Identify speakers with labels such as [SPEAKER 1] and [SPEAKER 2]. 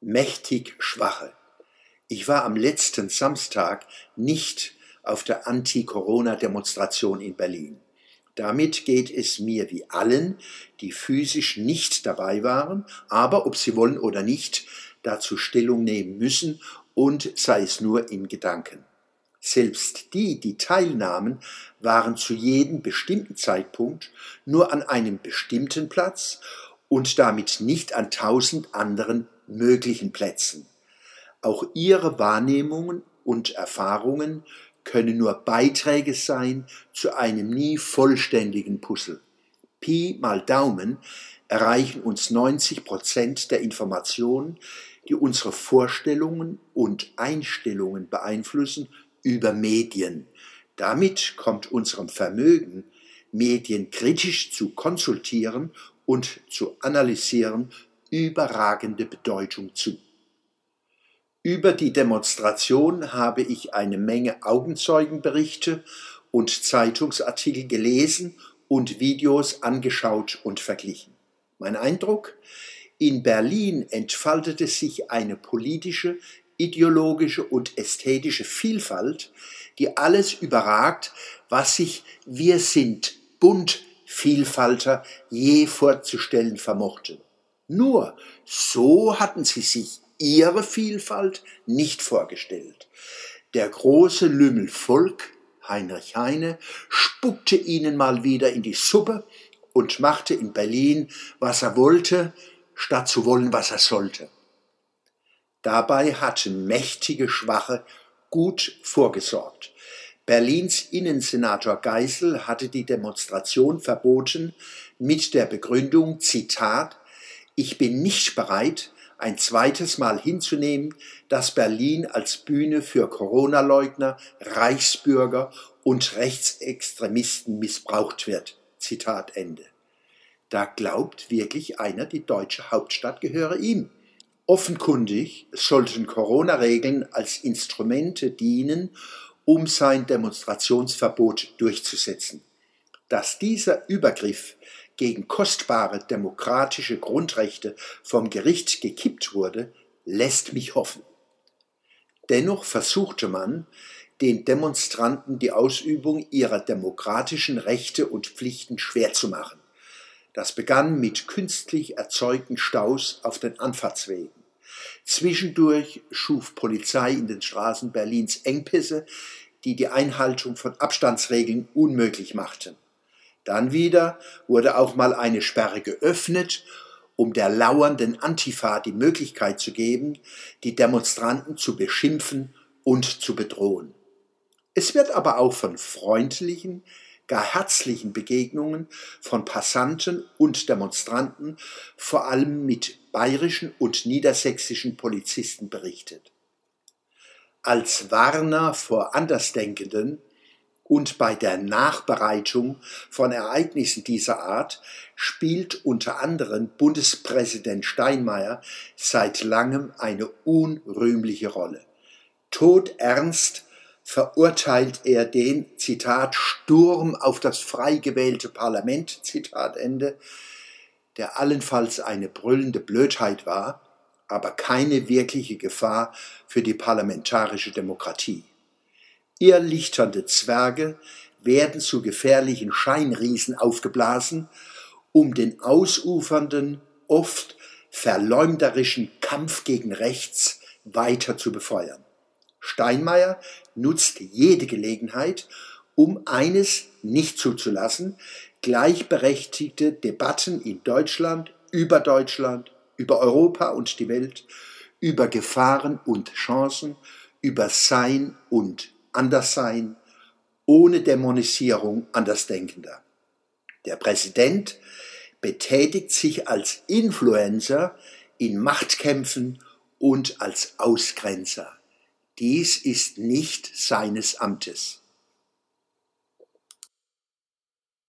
[SPEAKER 1] mächtig Schwache. Ich war am letzten Samstag nicht auf der Anti-Corona-Demonstration in Berlin. Damit geht es mir wie allen, die physisch nicht dabei waren, aber ob sie wollen oder nicht, dazu Stellung nehmen müssen und sei es nur in Gedanken. Selbst die, die teilnahmen, waren zu jedem bestimmten Zeitpunkt nur an einem bestimmten Platz und damit nicht an tausend anderen möglichen Plätzen. Auch ihre Wahrnehmungen und Erfahrungen können nur Beiträge sein zu einem nie vollständigen Puzzle. Pi mal Daumen erreichen uns 90 Prozent der Informationen, die unsere Vorstellungen und Einstellungen beeinflussen, über Medien. Damit kommt unserem Vermögen, Medien kritisch zu konsultieren und zu analysieren, überragende Bedeutung zu. Über die Demonstration habe ich eine Menge Augenzeugenberichte und Zeitungsartikel gelesen und Videos angeschaut und verglichen. Mein Eindruck? In Berlin entfaltete sich eine politische, ideologische und ästhetische Vielfalt, die alles überragt, was sich Wir sind bunt Vielfalter je vorzustellen vermochten. Nur so hatten sie sich ihre Vielfalt nicht vorgestellt. Der große Lümmel Volk, Heinrich Heine, spuckte ihnen mal wieder in die Suppe und machte in Berlin, was er wollte, statt zu wollen, was er sollte. Dabei hatten mächtige Schwache gut vorgesorgt. Berlins Innensenator Geisel hatte die Demonstration verboten mit der Begründung, Zitat, ich bin nicht bereit, ein zweites Mal hinzunehmen, dass Berlin als Bühne für Corona-Leugner, Reichsbürger und Rechtsextremisten missbraucht wird. Zitat Ende. Da glaubt wirklich einer, die deutsche Hauptstadt gehöre ihm. Offenkundig sollten Corona-Regeln als Instrumente dienen, um sein Demonstrationsverbot durchzusetzen. Dass dieser Übergriff gegen kostbare demokratische Grundrechte vom Gericht gekippt wurde, lässt mich hoffen. Dennoch versuchte man, den Demonstranten die Ausübung ihrer demokratischen Rechte und Pflichten schwer zu machen. Das begann mit künstlich erzeugten Staus auf den Anfahrtswegen. Zwischendurch schuf Polizei in den Straßen Berlins Engpässe, die die Einhaltung von Abstandsregeln unmöglich machten. Dann wieder wurde auch mal eine Sperre geöffnet, um der lauernden Antifa die Möglichkeit zu geben, die Demonstranten zu beschimpfen und zu bedrohen. Es wird aber auch von freundlichen, gar herzlichen Begegnungen von Passanten und Demonstranten, vor allem mit bayerischen und niedersächsischen Polizisten berichtet. Als Warner vor Andersdenkenden und bei der Nachbereitung von Ereignissen dieser Art spielt unter anderem Bundespräsident Steinmeier seit langem eine unrühmliche Rolle. Todernst verurteilt er den, Zitat, Sturm auf das frei gewählte Parlament, Zitat Ende, der allenfalls eine brüllende Blödheit war, aber keine wirkliche Gefahr für die parlamentarische Demokratie. Irrlichternde Zwerge werden zu gefährlichen Scheinriesen aufgeblasen, um den ausufernden, oft verleumderischen Kampf gegen rechts weiter zu befeuern. Steinmeier nutzt jede Gelegenheit, um eines nicht zuzulassen, gleichberechtigte Debatten in Deutschland, über Deutschland, über Europa und die Welt, über Gefahren und Chancen, über Sein und Anderssein, ohne Dämonisierung Andersdenkender. Der Präsident betätigt sich als Influencer in Machtkämpfen und als Ausgrenzer. Dies ist nicht seines Amtes.